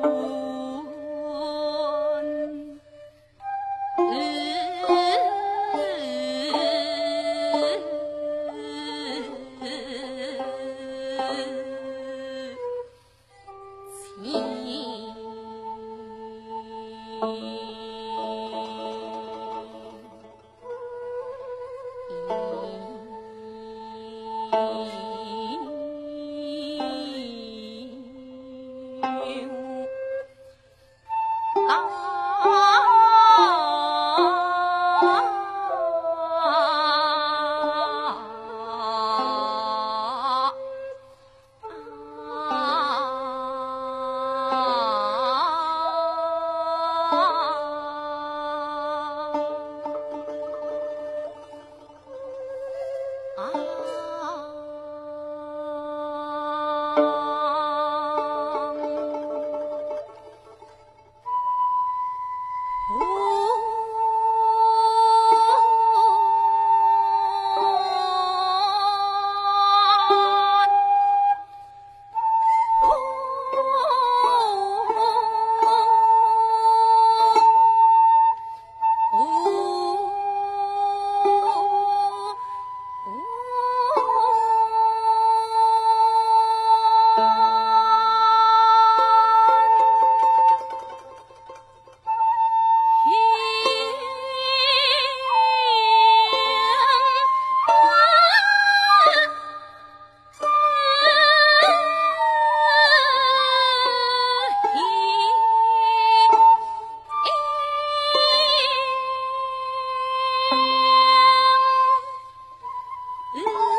Oh. Mm-hmm.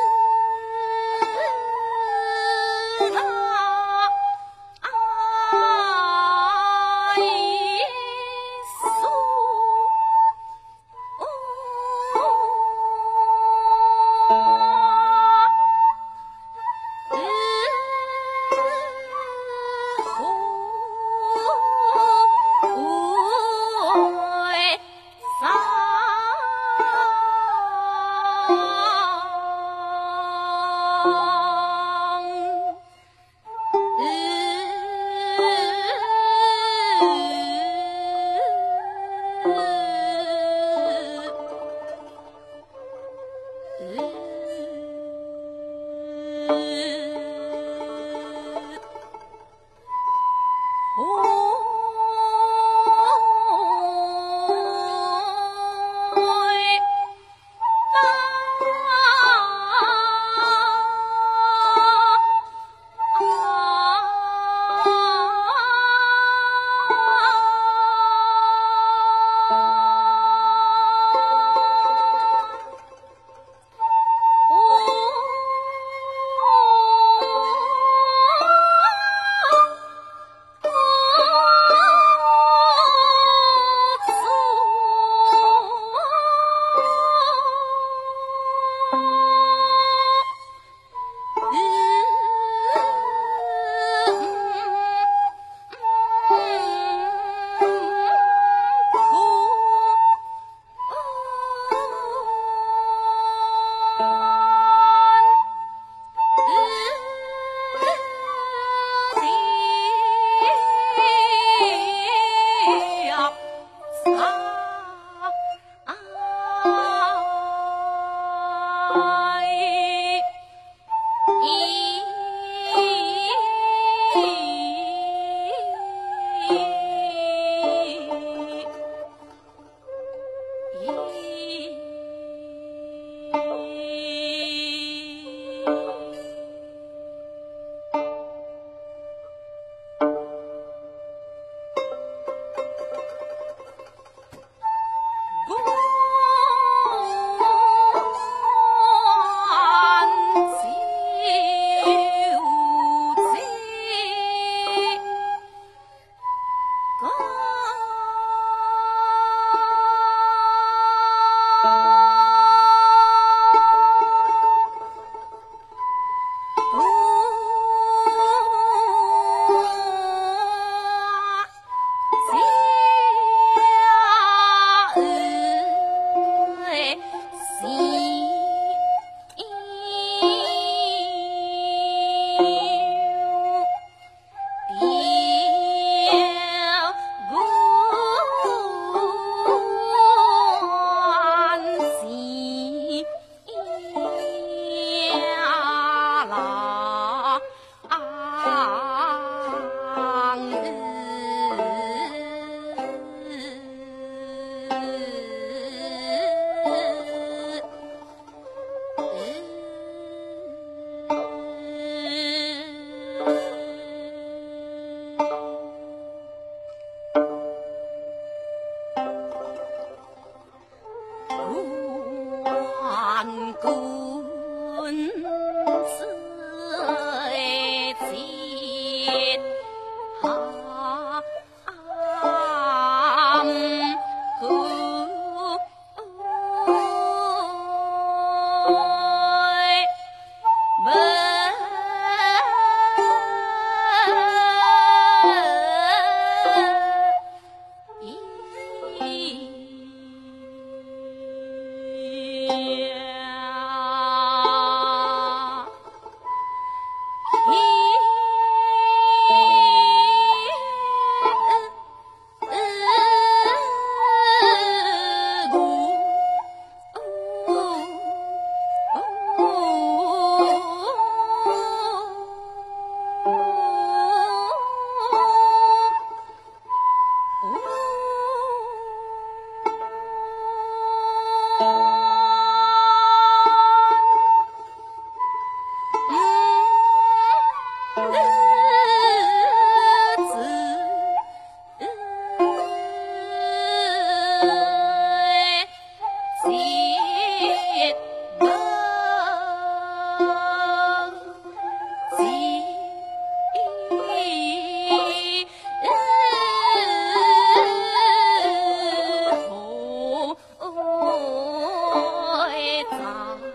心。